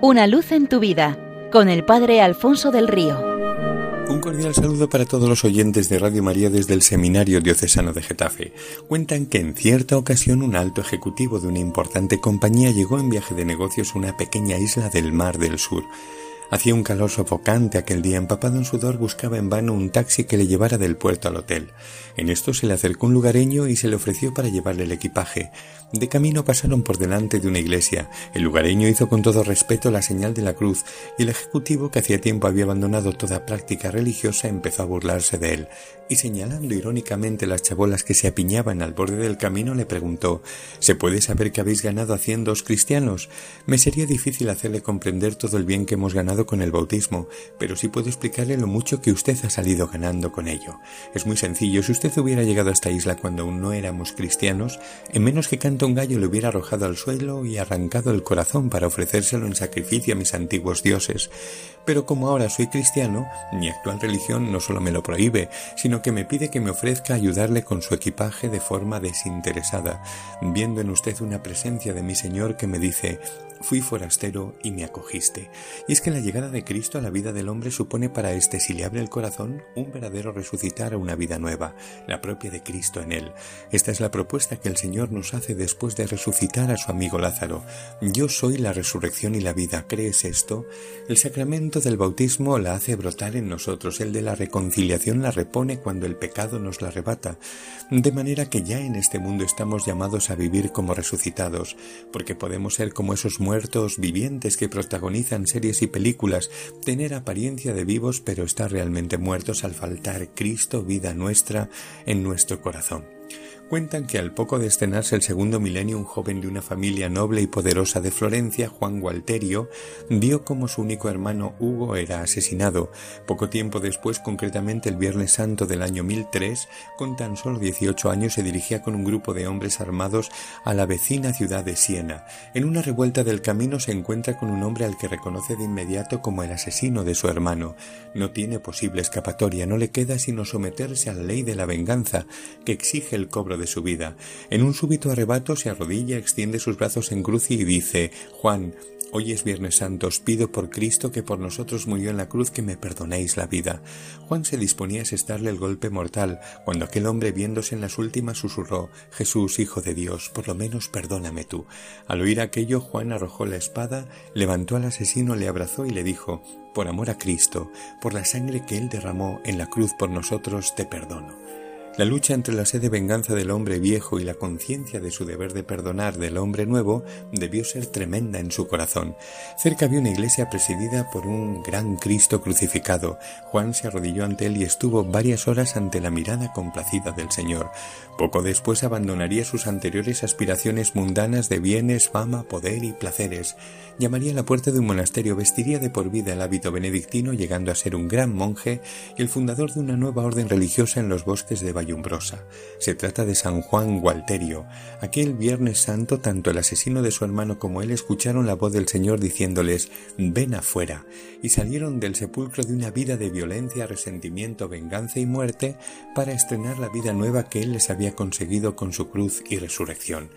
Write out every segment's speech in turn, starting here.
Una luz en tu vida con el Padre Alfonso del Río. Un cordial saludo para todos los oyentes de Radio María desde el Seminario Diocesano de Getafe. Cuentan que en cierta ocasión un alto ejecutivo de una importante compañía llegó en viaje de negocios a una pequeña isla del Mar del Sur. Hacía un calor sofocante aquel día, empapado en sudor, buscaba en vano un taxi que le llevara del puerto al hotel. En esto se le acercó un lugareño y se le ofreció para llevarle el equipaje. De camino pasaron por delante de una iglesia. El lugareño hizo con todo respeto la señal de la cruz y el ejecutivo, que hacía tiempo había abandonado toda práctica religiosa, empezó a burlarse de él y señalando irónicamente las chabolas que se apiñaban al borde del camino, le preguntó ¿Se puede saber que habéis ganado haciéndoos cristianos? Me sería difícil hacerle comprender todo el bien que hemos ganado con el bautismo, pero sí puedo explicarle lo mucho que usted ha salido ganando con ello. Es muy sencillo, si usted hubiera llegado a esta isla cuando aún no éramos cristianos, en menos que canta un gallo le hubiera arrojado al suelo y arrancado el corazón para ofrecérselo en sacrificio a mis antiguos dioses. Pero como ahora soy cristiano, mi actual religión no solo me lo prohíbe, sino que me pide que me ofrezca ayudarle con su equipaje de forma desinteresada, viendo en usted una presencia de mi Señor que me dice Fui forastero y me acogiste. Y es que la llegada de Cristo a la vida del hombre supone para éste, si le abre el corazón, un verdadero resucitar a una vida nueva, la propia de Cristo en él. Esta es la propuesta que el Señor nos hace después de resucitar a su amigo Lázaro. Yo soy la resurrección y la vida. ¿Crees esto? El sacramento del bautismo la hace brotar en nosotros, el de la reconciliación la repone cuando el pecado nos la arrebata. De manera que ya en este mundo estamos llamados a vivir como resucitados, porque podemos ser como esos muertos vivientes que protagonizan series y películas, tener apariencia de vivos pero estar realmente muertos al faltar Cristo, vida nuestra, en nuestro corazón. Cuentan que al poco de estrenarse el segundo milenio un joven de una familia noble y poderosa de Florencia, Juan Gualterio, vio como su único hermano Hugo era asesinado. Poco tiempo después, concretamente el Viernes Santo del año 1003, con tan solo 18 años se dirigía con un grupo de hombres armados a la vecina ciudad de Siena. En una revuelta del camino se encuentra con un hombre al que reconoce de inmediato como el asesino de su hermano. No tiene posible escapatoria, no le queda sino someterse a la ley de la venganza que exige el cobro de su vida. En un súbito arrebato se arrodilla, extiende sus brazos en cruz y dice Juan, Hoy es Viernes Santo, os pido por Cristo que por nosotros murió en la cruz que me perdonéis la vida. Juan se disponía a asestarle el golpe mortal, cuando aquel hombre viéndose en las últimas susurró Jesús, Hijo de Dios, por lo menos perdóname tú. Al oír aquello, Juan arrojó la espada, levantó al asesino, le abrazó y le dijo Por amor a Cristo, por la sangre que él derramó en la cruz por nosotros, te perdono. La lucha entre la sed de venganza del hombre viejo y la conciencia de su deber de perdonar del hombre nuevo debió ser tremenda en su corazón. Cerca había una iglesia presidida por un gran Cristo crucificado. Juan se arrodilló ante él y estuvo varias horas ante la mirada complacida del Señor. Poco después abandonaría sus anteriores aspiraciones mundanas de bienes, fama, poder y placeres. Llamaría a la puerta de un monasterio, vestiría de por vida el hábito benedictino, llegando a ser un gran monje y el fundador de una nueva orden religiosa en los bosques de Vallumbrosa. Se trata de San Juan Gualterio. Aquel Viernes Santo, tanto el asesino de su hermano como él escucharon la voz del Señor diciéndoles Ven afuera, y salieron del sepulcro de una vida de violencia, resentimiento, venganza y muerte para estrenar la vida nueva que él les había conseguido con su cruz y resurrección.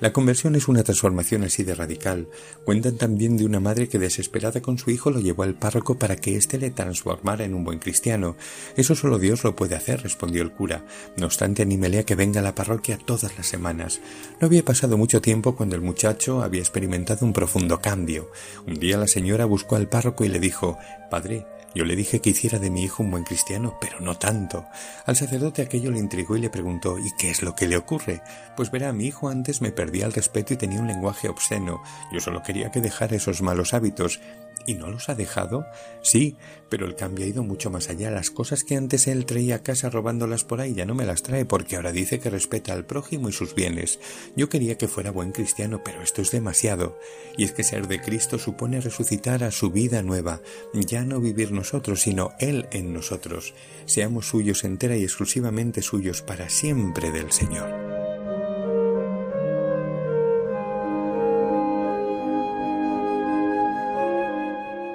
La conversión es una transformación así de radical. Cuentan también de una madre que desesperada con su hijo lo llevó al párroco para que éste le transformara en un buen cristiano. Eso solo Dios lo puede hacer, respondió el cura. No obstante, anímele a que venga a la parroquia todas las semanas. No había pasado mucho tiempo cuando el muchacho había experimentado un profundo cambio. Un día la señora buscó al párroco y le dijo Padre, yo le dije que hiciera de mi hijo un buen cristiano, pero no tanto. Al sacerdote aquello le intrigó y le preguntó ¿Y qué es lo que le ocurre? Pues verá, mi hijo antes me perdía el respeto y tenía un lenguaje obsceno. Yo solo quería que dejara esos malos hábitos. ¿Y no los ha dejado? Sí, pero el cambio ha ido mucho más allá. Las cosas que antes él traía a casa robándolas por ahí ya no me las trae porque ahora dice que respeta al prójimo y sus bienes. Yo quería que fuera buen cristiano, pero esto es demasiado. Y es que ser de Cristo supone resucitar a su vida nueva, ya no vivir nosotros, sino Él en nosotros. Seamos suyos entera y exclusivamente suyos para siempre del Señor.